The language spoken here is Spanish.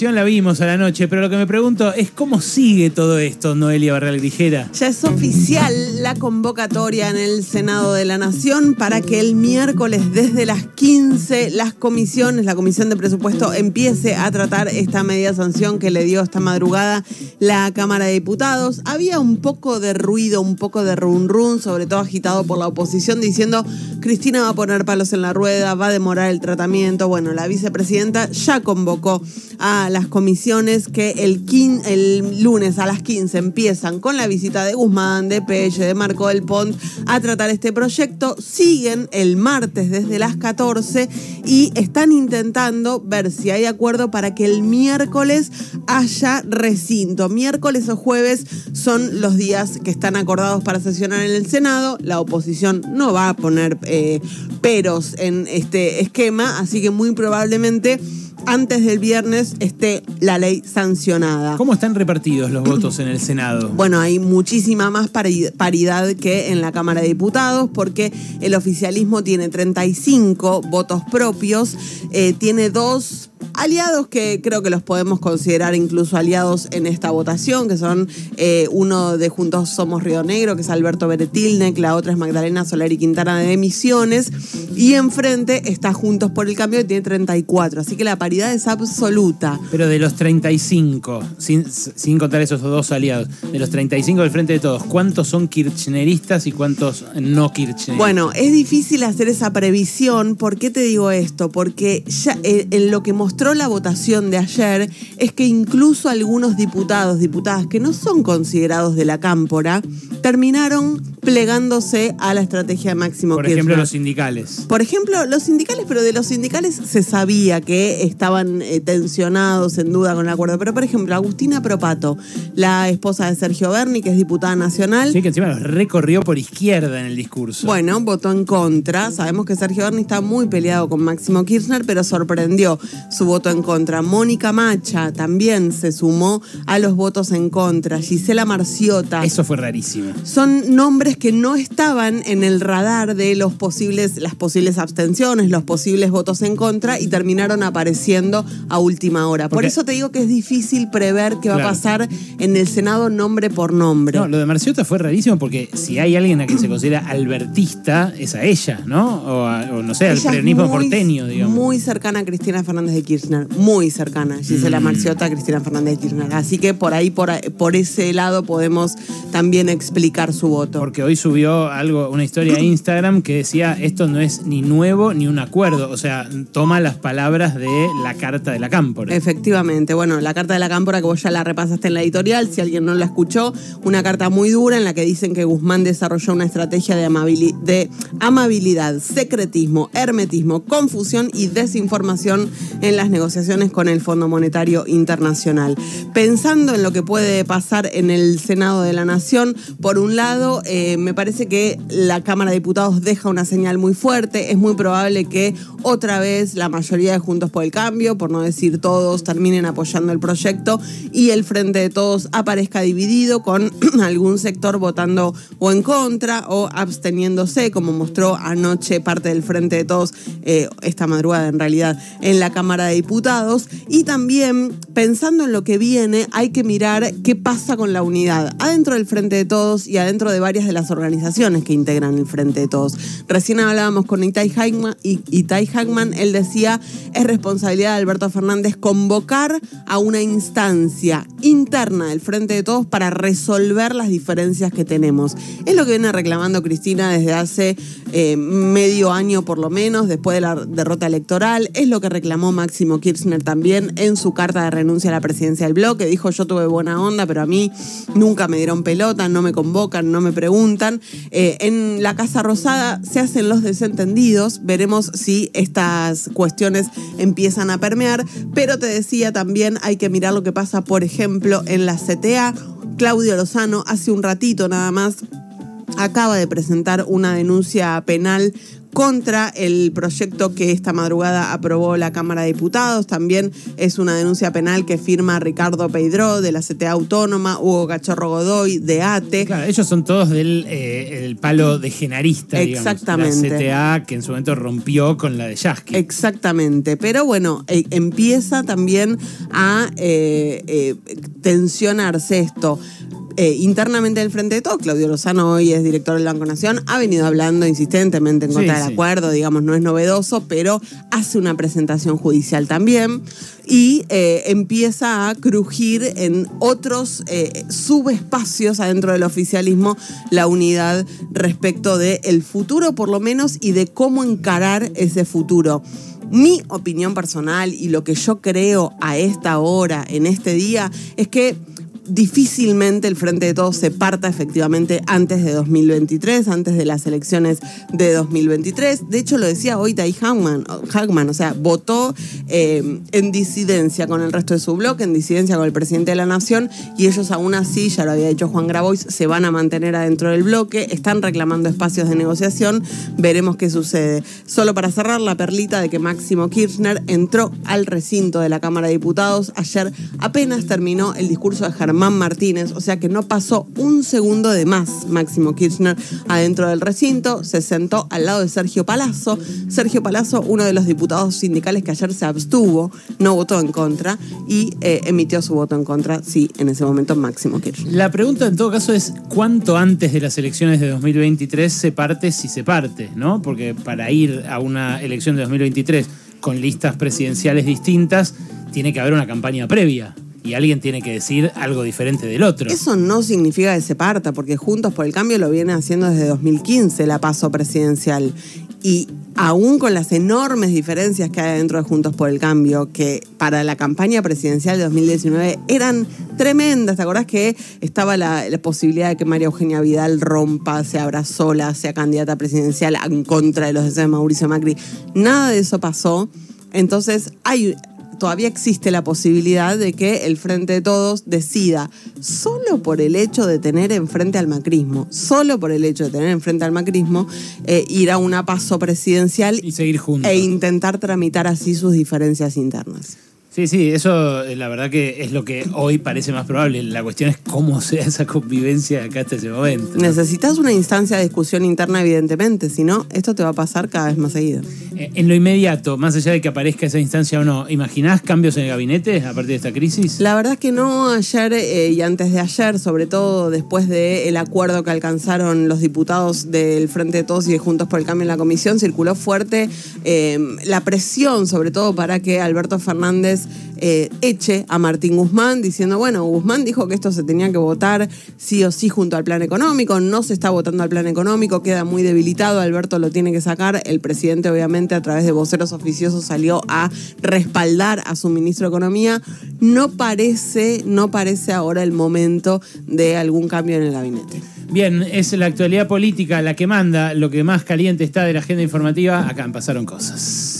La vimos a la noche, pero lo que me pregunto es cómo sigue todo esto, Noelia Barral Grijera. Ya es oficial la convocatoria en el Senado de la Nación para que el miércoles desde las 15 las comisiones, la Comisión de Presupuesto empiece a tratar esta media sanción que le dio esta madrugada la Cámara de Diputados. Había un poco de ruido, un poco de run run, sobre todo agitado por la oposición, diciendo Cristina va a poner palos en la rueda, va a demorar el tratamiento. Bueno, la vicepresidenta ya convocó a las comisiones que el, lunes a las 15 empiezan con la visita de Guzmán, de Pelle, de Marco del Pont a tratar este proyecto. Siguen el martes desde las 14 y están intentando ver si hay acuerdo para que el miércoles haya recinto. Miércoles o jueves son los días que están acordados para sesionar en el Senado. La oposición no va a poner eh, peros en este esquema, así que muy probablemente antes del viernes esté la ley sancionada. ¿Cómo están repartidos los votos en el Senado? Bueno, hay muchísima más paridad que en la Cámara de Diputados porque el oficialismo tiene 35 votos propios, eh, tiene dos aliados que creo que los podemos considerar incluso aliados en esta votación, que son eh, uno de Juntos Somos Río Negro, que es Alberto Beretilnek, la otra es Magdalena Soler y Quintana de Emisiones, y enfrente está Juntos por el Cambio, que tiene 34, así que la paridad es absoluta. Pero de los 35, sin, sin contar esos dos aliados, de los 35 del frente de todos, ¿cuántos son kirchneristas y cuántos no kirchneristas? Bueno, es difícil hacer esa previsión. ¿Por qué te digo esto? Porque ya eh, en lo que mostró la votación de ayer es que incluso algunos diputados, diputadas que no son considerados de la cámpora, terminaron plegándose a la estrategia de Máximo Por ejemplo, los sindicales. Por ejemplo, los sindicales, pero de los sindicales se sabía que estaban eh, tensionados, en duda con el acuerdo. Pero, por ejemplo, Agustina Propato, la esposa de Sergio Berni, que es diputada nacional. Sí, que encima los recorrió por izquierda en el discurso. Bueno, votó en contra. Sabemos que Sergio Berni está muy peleado con Máximo Kirchner, pero sorprendió su voto en contra. Mónica Macha también se sumó a los votos en contra. Gisela Marciota. Eso fue rarísimo. Son nombres que no estaban en el radar de los posibles, las posibles abstenciones, los posibles votos en contra y terminaron apareciendo a última hora. Por eso te digo que es difícil prever qué va a pasar en el Senado nombre por nombre. No, lo de Marciota fue rarísimo porque si hay alguien a quien se considera albertista, es a ella, ¿no? O, no sé, al peronismo porteño, digamos. Muy cercana a Cristina Fernández de Kirchner, muy cercana, Gisela mm. Marciota a Cristina Fernández de Kirchner. Así que por ahí, por, por ese lado, podemos también explicar su voto. Porque hoy subió algo, una historia a Instagram que decía esto no es ni nuevo ni un acuerdo. O sea, toma las palabras de la carta de la cámpora. Efectivamente. Bueno, la carta de la cámpora que vos ya la repasaste en la editorial, si alguien no la escuchó, una carta muy dura en la que dicen que Guzmán desarrolló una estrategia de, amabilidad, secretismo, hermetismo, confusión y desinformación en las negociaciones con el Fondo Monetario Internacional. Pensando en lo que puede pasar en el Senado de la Nación, por un lado, eh, me parece que la Cámara de Diputados deja una señal muy fuerte. Es muy probable que otra vez la mayoría de Juntos por el Cambio, por no decir todos, terminen apoyando el proyecto y el Frente de Todos aparezca dividido con algún sector votando o en contra o absteniéndose, como mostró anoche parte del Frente de Todos, eh, esta madrugada en realidad, en la Cámara de Diputados. Y también, pensando en lo que viene, hay que mirar qué pasa con la unidad adentro del Frente de Todos y adentro de varias de las organizaciones que integran el Frente de Todos. Recién hablábamos con Itai Hackman Itai Hackman, él decía, es responsabilidad de Alberto Fernández convocar a una instancia interna del Frente de Todos para resolver las diferencias que tenemos. Es lo que viene reclamando Cristina desde hace eh, medio año por lo menos, después de la derrota electoral. Es lo que reclamó Máximo Kirchner también en su carta de renuncia a la presidencia del bloque. Dijo, yo tuve buena onda, pero a mí nunca me dieron pelota, no me convocan, no me preguntan. Eh, en la Casa Rosada se hacen los desentendidos, veremos si estas cuestiones empiezan a permear, pero te decía también hay que mirar lo que pasa, por ejemplo, en la CTA. Claudio Lozano hace un ratito nada más acaba de presentar una denuncia penal contra el proyecto que esta madrugada aprobó la Cámara de Diputados. También es una denuncia penal que firma Ricardo Peidró de la CTA Autónoma, Hugo Cachorro Godoy de ATE. Claro, ellos son todos del eh, el palo de genarista, Exactamente. Digamos, la CTA que en su momento rompió con la de Yasky. Exactamente, pero bueno, eh, empieza también a eh, tensionarse esto. Eh, internamente del Frente de Todo, Claudio Lozano hoy es director del Banco Nación, ha venido hablando insistentemente en contra del acuerdo, digamos, no es novedoso, pero hace una presentación judicial también y eh, empieza a crujir en otros eh, subespacios adentro del oficialismo la unidad respecto del futuro, por lo menos, y de cómo encarar ese futuro. Mi opinión personal y lo que yo creo a esta hora, en este día, es que difícilmente el Frente de Todos se parta efectivamente antes de 2023, antes de las elecciones de 2023. De hecho, lo decía hoy Tai Hagman, o sea, votó eh, en disidencia con el resto de su bloque, en disidencia con el presidente de la Nación, y ellos aún así, ya lo había dicho Juan Grabois, se van a mantener adentro del bloque, están reclamando espacios de negociación, veremos qué sucede. Solo para cerrar, la perlita de que Máximo Kirchner entró al recinto de la Cámara de Diputados ayer apenas terminó el discurso de Germán Martínez, o sea que no pasó un segundo de más Máximo Kirchner adentro del recinto, se sentó al lado de Sergio Palazzo. Sergio Palazzo, uno de los diputados sindicales que ayer se abstuvo, no votó en contra y eh, emitió su voto en contra, sí, en ese momento Máximo Kirchner. La pregunta en todo caso es cuánto antes de las elecciones de 2023 se parte si se parte, ¿no? Porque para ir a una elección de 2023 con listas presidenciales distintas, tiene que haber una campaña previa y alguien tiene que decir algo diferente del otro. Eso no significa que se parta, porque Juntos por el Cambio lo viene haciendo desde 2015, la paso presidencial. Y aún con las enormes diferencias que hay dentro de Juntos por el Cambio, que para la campaña presidencial de 2019 eran tremendas. ¿Te acordás que estaba la, posibilidad de que María Eugenia Vidal rompa, se abra sola, sea candidata presidencial en contra de los deseos de Mauricio Macri? Nada de eso pasó. Entonces hay todavía existe la posibilidad de que el Frente de Todos decida, solo por el hecho de tener enfrente al macrismo, solo por el hecho de tener enfrente al macrismo, eh, ir a una paso presidencial y seguir juntos. e intentar tramitar así sus diferencias internas. Sí, sí, eso eh, la verdad que es lo que hoy parece más probable. La cuestión es cómo sea esa convivencia acá hasta ese momento. Necesitas una instancia de discusión interna, evidentemente, si no, esto te va a pasar cada vez más seguido. Eh, en lo inmediato, más allá de que aparezca esa instancia o no, ¿imaginás cambios en el gabinete a partir de esta crisis? La verdad es que no, ayer eh, y antes de ayer, sobre todo después del acuerdo que alcanzaron los diputados del Frente de Todos y de Juntos por el Cambio en la comisión, circuló fuerte la presión, sobre todo para que Alberto Fernández eh, eche a Martín Guzmán diciendo, bueno, Guzmán dijo que esto se tenía que votar sí o sí junto al plan económico, no se está votando al plan económico, queda muy debilitado, Alberto lo tiene que sacar, el presidente obviamente a través de voceros oficiosos salió a respaldar a su ministro de Economía, no parece, no parece ahora el momento de algún cambio en el gabinete. Bien, es la actualidad política la que manda, lo que más caliente está de la agenda informativa, acá pasaron cosas.